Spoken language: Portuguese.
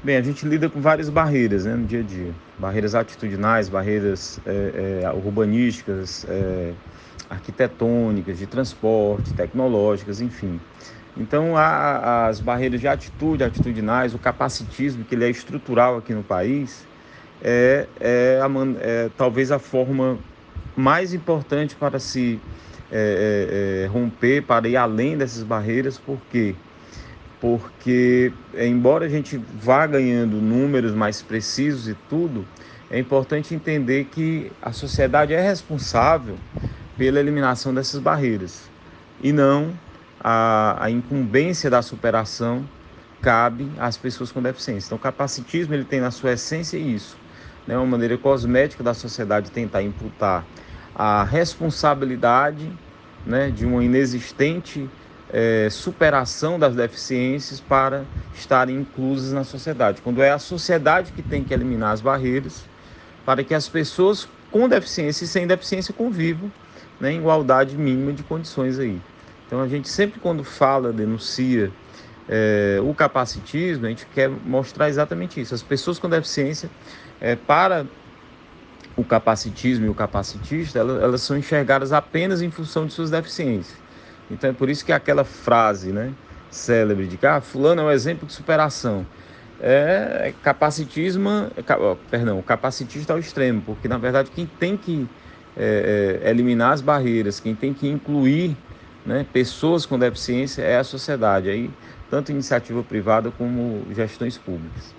Bem, a gente lida com várias barreiras né, no dia a dia. Barreiras atitudinais, barreiras é, é, urbanísticas, é, arquitetônicas, de transporte, tecnológicas, enfim. Então, há as barreiras de atitude, atitudinais, o capacitismo, que ele é estrutural aqui no país, é, é, a, é talvez a forma mais importante para se é, é, é, romper, para ir além dessas barreiras, porque porque embora a gente vá ganhando números mais precisos e tudo, é importante entender que a sociedade é responsável pela eliminação dessas barreiras e não a, a incumbência da superação cabe às pessoas com deficiência. Então, o capacitismo ele tem na sua essência isso, né? uma maneira cosmética da sociedade tentar imputar a responsabilidade né, de uma inexistente é, superação das deficiências para estarem inclusas na sociedade. Quando é a sociedade que tem que eliminar as barreiras para que as pessoas com deficiência e sem deficiência convivam né, em igualdade mínima de condições aí. Então a gente sempre quando fala, denuncia é, o capacitismo, a gente quer mostrar exatamente isso. As pessoas com deficiência, é, para o capacitismo e o capacitista, elas, elas, são enxergadas apenas em função de suas deficiências. Então é por isso que aquela frase né, célebre de que ah, fulano é um exemplo de superação. É capacitismo, é, perdão, capacitista ao extremo, porque na verdade quem tem que é, é, eliminar as barreiras, quem tem que incluir né, pessoas com deficiência é a sociedade, aí, tanto iniciativa privada como gestões públicas.